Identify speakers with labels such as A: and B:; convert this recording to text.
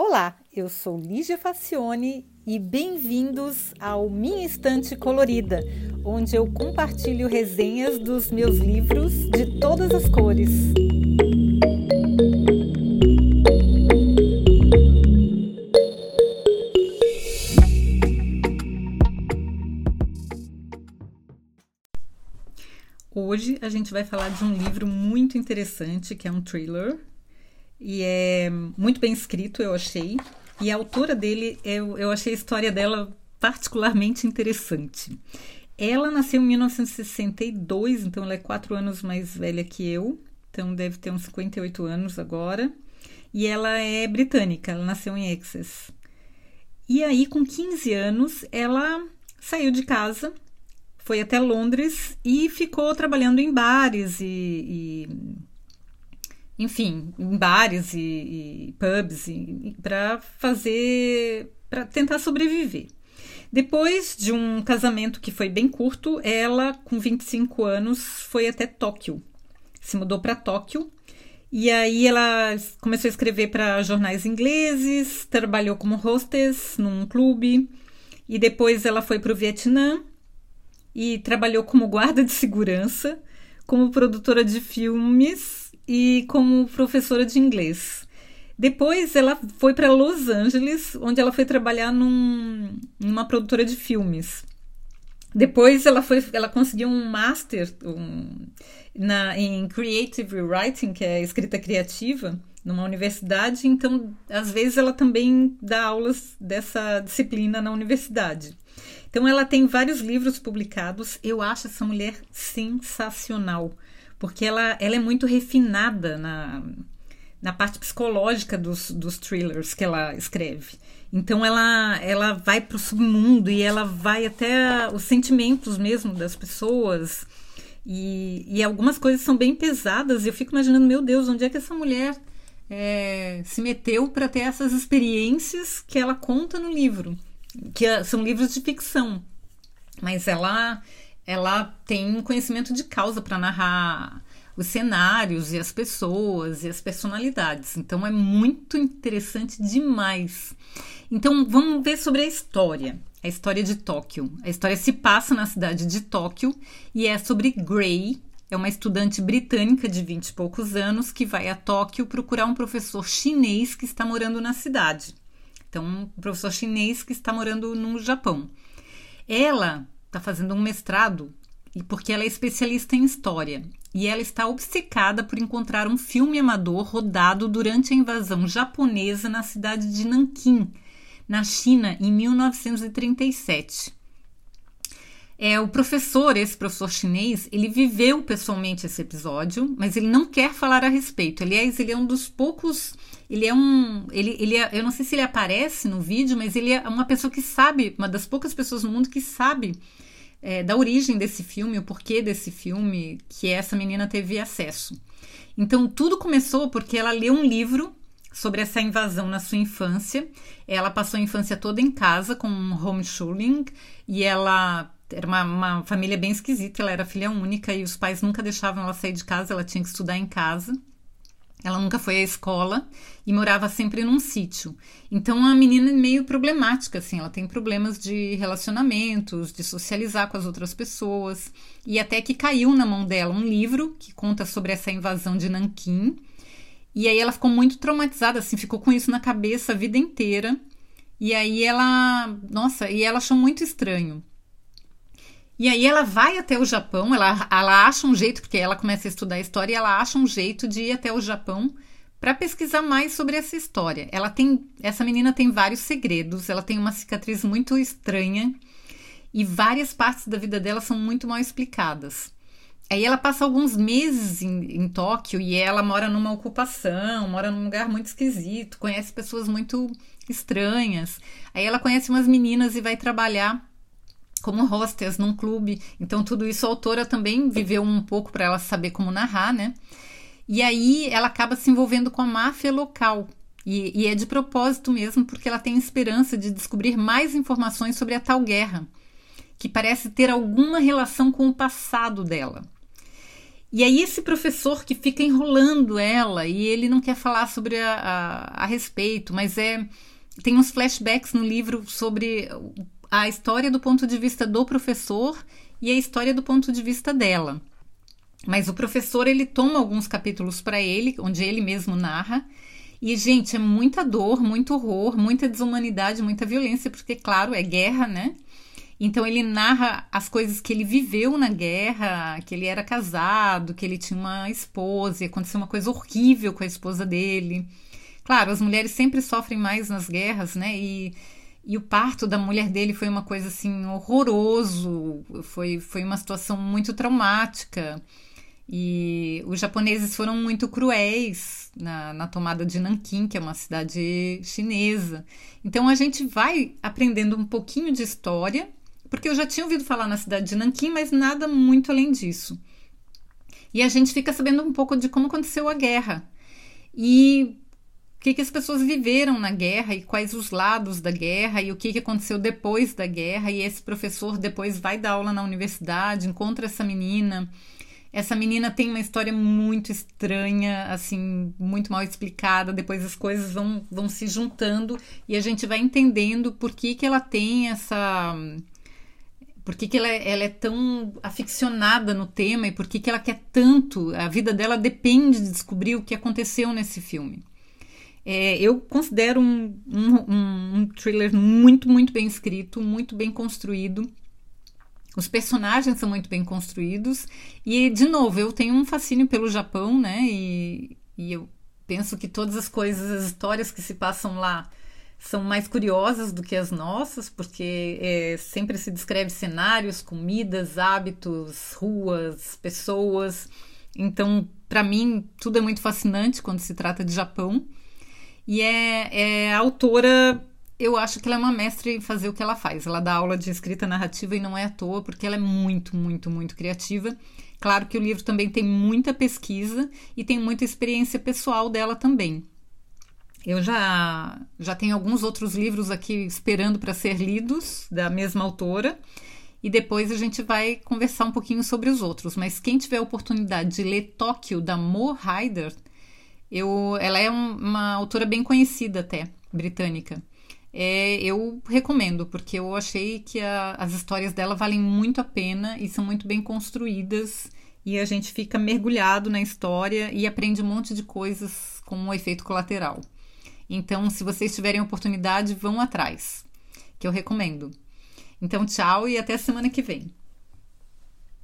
A: Olá, eu sou Lígia Facione e bem-vindos ao Minha Estante Colorida, onde eu compartilho resenhas dos meus livros de todas as cores. Hoje a gente vai falar de um livro muito interessante que é um thriller e é muito bem escrito, eu achei. E a autora dele, eu, eu achei a história dela particularmente interessante. Ela nasceu em 1962, então ela é quatro anos mais velha que eu, então deve ter uns 58 anos agora. E ela é britânica, ela nasceu em Essex. E aí, com 15 anos, ela saiu de casa, foi até Londres e ficou trabalhando em bares e, e enfim, em bares e, e pubs para fazer, para tentar sobreviver. Depois de um casamento que foi bem curto, ela, com 25 anos, foi até Tóquio. Se mudou para Tóquio e aí ela começou a escrever para jornais ingleses, trabalhou como hostess num clube e depois ela foi para o Vietnã e trabalhou como guarda de segurança, como produtora de filmes e como professora de inglês. Depois ela foi para Los Angeles, onde ela foi trabalhar num, numa produtora de filmes. Depois ela foi, ela conseguiu um master um, na, em creative writing, que é escrita criativa, numa universidade. Então, às vezes ela também dá aulas dessa disciplina na universidade. Então, ela tem vários livros publicados. Eu acho essa mulher sensacional porque ela, ela é muito refinada na, na parte psicológica dos, dos thrillers que ela escreve. Então ela, ela vai para o submundo e ela vai até os sentimentos mesmo das pessoas. E, e algumas coisas são bem pesadas. E eu fico imaginando, meu Deus, onde é que essa mulher é, se meteu para ter essas experiências que ela conta no livro? Que é, são livros de ficção. Mas ela ela tem um conhecimento de causa para narrar os cenários e as pessoas e as personalidades. Então é muito interessante demais. Então vamos ver sobre a história. A história de Tóquio. A história se passa na cidade de Tóquio e é sobre Gray, é uma estudante britânica de 20 e poucos anos que vai a Tóquio procurar um professor chinês que está morando na cidade. Então, um professor chinês que está morando no Japão. Ela está fazendo um mestrado porque ela é especialista em história e ela está obcecada por encontrar um filme amador rodado durante a invasão japonesa na cidade de Nanquim, na China, em 1937. É, o professor, esse professor chinês, ele viveu pessoalmente esse episódio, mas ele não quer falar a respeito. Aliás, ele é um dos poucos. Ele é um. Ele, ele é, eu não sei se ele aparece no vídeo, mas ele é uma pessoa que sabe, uma das poucas pessoas no mundo que sabe é, da origem desse filme, o porquê desse filme que essa menina teve acesso. Então, tudo começou porque ela leu um livro sobre essa invasão na sua infância. Ela passou a infância toda em casa com homeschooling e ela era uma, uma, família bem esquisita, ela era filha única e os pais nunca deixavam ela sair de casa, ela tinha que estudar em casa. Ela nunca foi à escola e morava sempre num sítio. Então a menina é meio problemática, assim, ela tem problemas de relacionamentos, de socializar com as outras pessoas. E até que caiu na mão dela um livro que conta sobre essa invasão de Nanquim. E aí ela ficou muito traumatizada, assim, ficou com isso na cabeça a vida inteira. E aí ela, nossa, e ela achou muito estranho. E aí ela vai até o Japão, ela, ela acha um jeito, porque ela começa a estudar a história e ela acha um jeito de ir até o Japão para pesquisar mais sobre essa história. Ela tem, essa menina tem vários segredos, ela tem uma cicatriz muito estranha e várias partes da vida dela são muito mal explicadas. Aí ela passa alguns meses em, em Tóquio e ela mora numa ocupação, mora num lugar muito esquisito, conhece pessoas muito estranhas. Aí ela conhece umas meninas e vai trabalhar como hostess num clube. Então, tudo isso a autora também viveu um pouco para ela saber como narrar, né? E aí ela acaba se envolvendo com a máfia local. E, e, é de propósito mesmo, porque ela tem esperança de descobrir mais informações sobre a tal guerra, que parece ter alguma relação com o passado dela. E aí esse professor que fica enrolando ela e ele não quer falar sobre a, a, a respeito, mas é tem uns flashbacks no livro sobre a história do ponto de vista do professor e a história do ponto de vista dela. Mas o professor ele toma alguns capítulos para ele, onde ele mesmo narra. E, gente, é muita dor, muito horror, muita desumanidade, muita violência, porque, claro, é guerra, né? Então ele narra as coisas que ele viveu na guerra, que ele era casado, que ele tinha uma esposa, e aconteceu uma coisa horrível com a esposa dele. Claro, as mulheres sempre sofrem mais nas guerras, né? E, e o parto da mulher dele foi uma coisa assim horroroso, foi, foi uma situação muito traumática. E os japoneses foram muito cruéis na, na, tomada de Nanquim, que é uma cidade chinesa. Então a gente vai aprendendo um pouquinho de história, porque eu já tinha ouvido falar na cidade de Nanquim, mas nada muito além disso. E a gente fica sabendo um pouco de como aconteceu a guerra. E o que, que as pessoas viveram na guerra e quais os lados da guerra e o que, que aconteceu depois da guerra. E esse professor depois vai dar aula na universidade, encontra essa menina essa menina tem uma história muito estranha, assim, muito mal explicada. Depois as coisas vão, vão se juntando e a gente vai entendendo por que, que ela tem essa. Por que, que ela, ela é tão aficionada no tema e por que, que ela quer tanto. A vida dela depende de descobrir o que aconteceu nesse filme. É, eu considero um, um, um thriller muito, muito bem escrito, muito bem construído. Os personagens são muito bem construídos. E, de novo, eu tenho um fascínio pelo Japão, né? E, e eu penso que todas as coisas, as histórias que se passam lá são mais curiosas do que as nossas, porque é, sempre se descreve cenários, comidas, hábitos, ruas, pessoas. Então, para mim, tudo é muito fascinante quando se trata de Japão. E é, é autora eu acho que ela é uma mestre em fazer o que ela faz. Ela dá aula de escrita narrativa e não é à toa, porque ela é muito, muito, muito criativa. Claro que o livro também tem muita pesquisa e tem muita experiência pessoal dela também. Eu já, já tenho alguns outros livros aqui esperando para ser lidos, da mesma autora, e depois a gente vai conversar um pouquinho sobre os outros. Mas quem tiver a oportunidade de ler Tóquio, da Mo Ryder, eu, ela é um, uma autora bem conhecida até, britânica é, eu recomendo, porque eu achei que a, as histórias dela valem muito a pena e são muito bem construídas. E a gente fica mergulhado na história e aprende um monte de coisas com um efeito colateral. Então, se vocês tiverem oportunidade, vão atrás, que eu recomendo. Então, tchau e até a semana que vem.